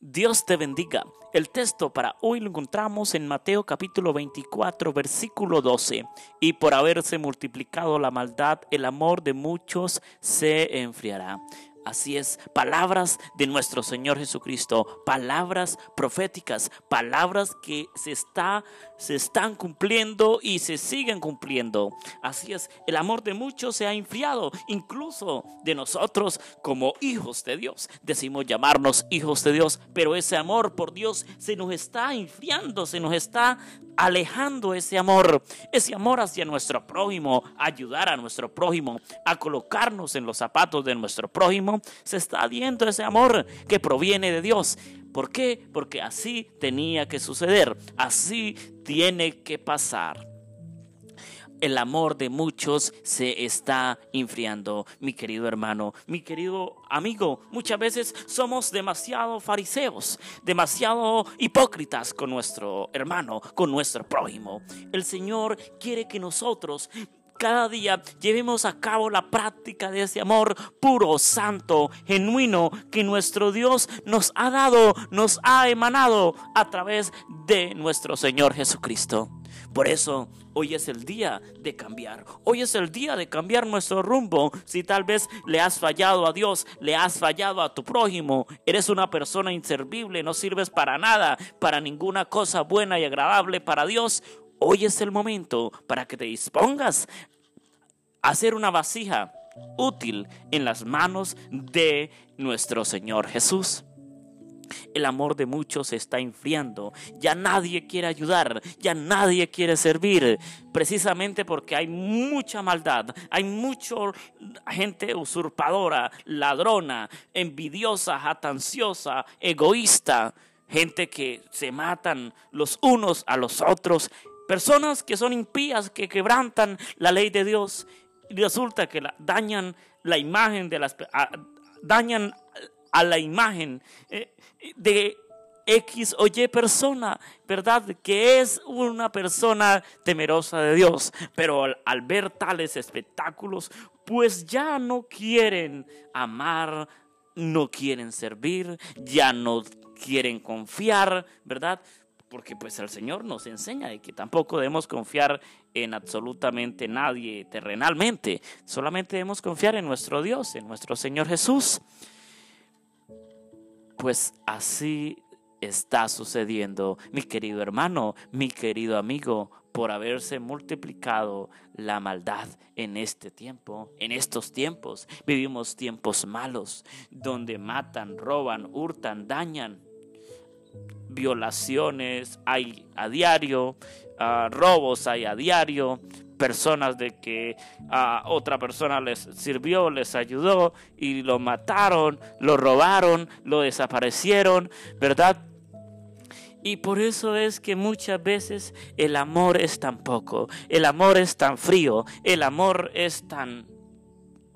Dios te bendiga. El texto para hoy lo encontramos en Mateo capítulo 24, versículo 12. Y por haberse multiplicado la maldad, el amor de muchos se enfriará. Así es, palabras de nuestro Señor Jesucristo, palabras proféticas, palabras que se, está, se están cumpliendo y se siguen cumpliendo. Así es, el amor de muchos se ha enfriado, incluso de nosotros como hijos de Dios. Decimos llamarnos hijos de Dios, pero ese amor por Dios se nos está enfriando, se nos está alejando ese amor, ese amor hacia nuestro prójimo, ayudar a nuestro prójimo, a colocarnos en los zapatos de nuestro prójimo, se está viendo ese amor que proviene de Dios. ¿Por qué? Porque así tenía que suceder, así tiene que pasar el amor de muchos se está enfriando, mi querido hermano, mi querido amigo. Muchas veces somos demasiado fariseos, demasiado hipócritas con nuestro hermano, con nuestro prójimo. El Señor quiere que nosotros cada día llevemos a cabo la práctica de ese amor puro, santo, genuino que nuestro Dios nos ha dado, nos ha emanado a través de nuestro Señor Jesucristo. Por eso hoy es el día de cambiar. Hoy es el día de cambiar nuestro rumbo. Si tal vez le has fallado a Dios, le has fallado a tu prójimo, eres una persona inservible, no sirves para nada, para ninguna cosa buena y agradable para Dios. Hoy es el momento para que te dispongas a hacer una vasija útil en las manos de nuestro Señor Jesús. El amor de muchos se está enfriando. Ya nadie quiere ayudar, ya nadie quiere servir, precisamente porque hay mucha maldad, hay mucha gente usurpadora, ladrona, envidiosa, jatanciosa, egoísta, gente que se matan los unos a los otros, personas que son impías, que quebrantan la ley de Dios y resulta que dañan la imagen de las dañan a la imagen eh, de X o Y persona, ¿verdad? Que es una persona temerosa de Dios. Pero al, ver tales espectáculos, pues ya no quieren amar, no quieren servir, ya no quieren confiar, ¿verdad? Porque pues el Señor nos enseña de que tampoco debemos confiar en absolutamente nadie terrenalmente, solamente debemos confiar en nuestro Dios, en nuestro Señor Jesús. Pues así está sucediendo, mi querido hermano, mi querido amigo, por haberse multiplicado la maldad en este tiempo, en estos tiempos. Vivimos tiempos malos, donde matan, roban, hurtan, dañan. Violaciones hay a diario, ah, robos hay a diario, personas de que a otra persona les sirvió, les ayudó y lo mataron, lo robaron, lo desaparecieron, ¿verdad? Y por eso es que muchas veces el amor es tan poco, el amor es tan frío, el amor es tan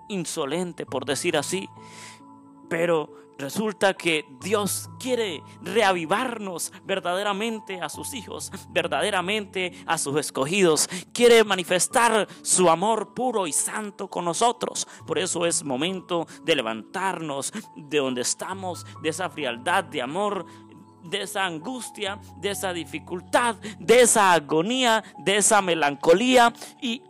insolente, por decir así. Pero Resulta que Dios quiere reavivarnos verdaderamente a sus hijos, verdaderamente a sus escogidos. Quiere manifestar su amor puro y santo con nosotros. Por eso es momento de levantarnos de donde estamos, de esa frialdad de amor, de esa angustia, de esa dificultad, de esa agonía, de esa melancolía y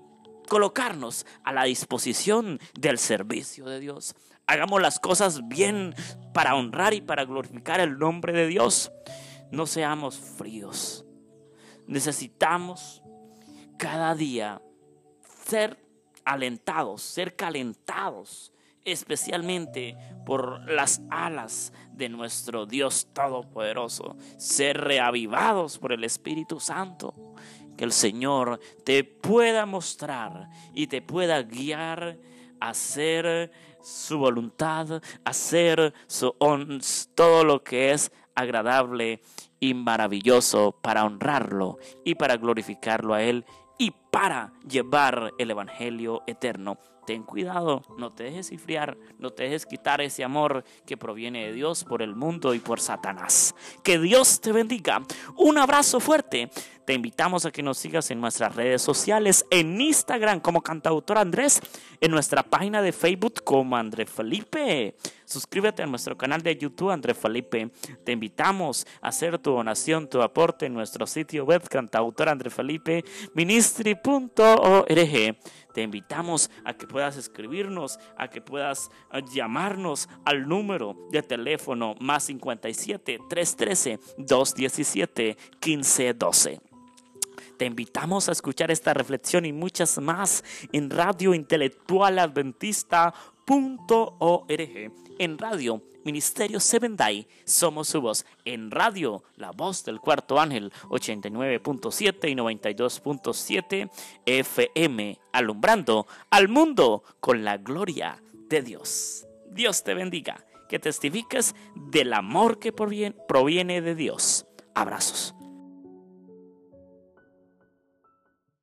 colocarnos a la disposición del servicio de Dios hagamos las cosas bien para honrar y para glorificar el nombre de Dios. No seamos fríos. Necesitamos cada día ser alentados, ser calentados, especialmente por las alas de nuestro Dios Todopoderoso, ser reavivados por el Espíritu Santo. Que el Señor te pueda mostrar y te pueda guiar a ser su voluntad, hacer todo lo que es agradable y maravilloso para honrarlo y para glorificarlo a Él y para llevar el Evangelio eterno. Ten cuidado, no te dejes enfriar, no te dejes quitar ese amor que proviene de Dios por el mundo y por Satanás. Que Dios te bendiga. Un abrazo fuerte. Te invitamos a que nos sigas en nuestras redes sociales, en Instagram como cantautor Andrés, en nuestra página de Facebook como André Felipe. Suscríbete a nuestro canal de YouTube André Felipe. Te invitamos a hacer tu donación, tu aporte en nuestro sitio web cantautor André Felipe Te invitamos a que puedas escribirnos, a que puedas eh, llamarnos al número de teléfono más 57 313 217 1512. Te invitamos a escuchar esta reflexión y muchas más en Radio Intelectual En Radio Ministerio Seven Day, somos su voz. En radio, la voz del cuarto ángel, 89.7 y 92.7 FM, alumbrando al mundo con la gloria de Dios. Dios te bendiga, que testifiques del amor que proviene de Dios. Abrazos.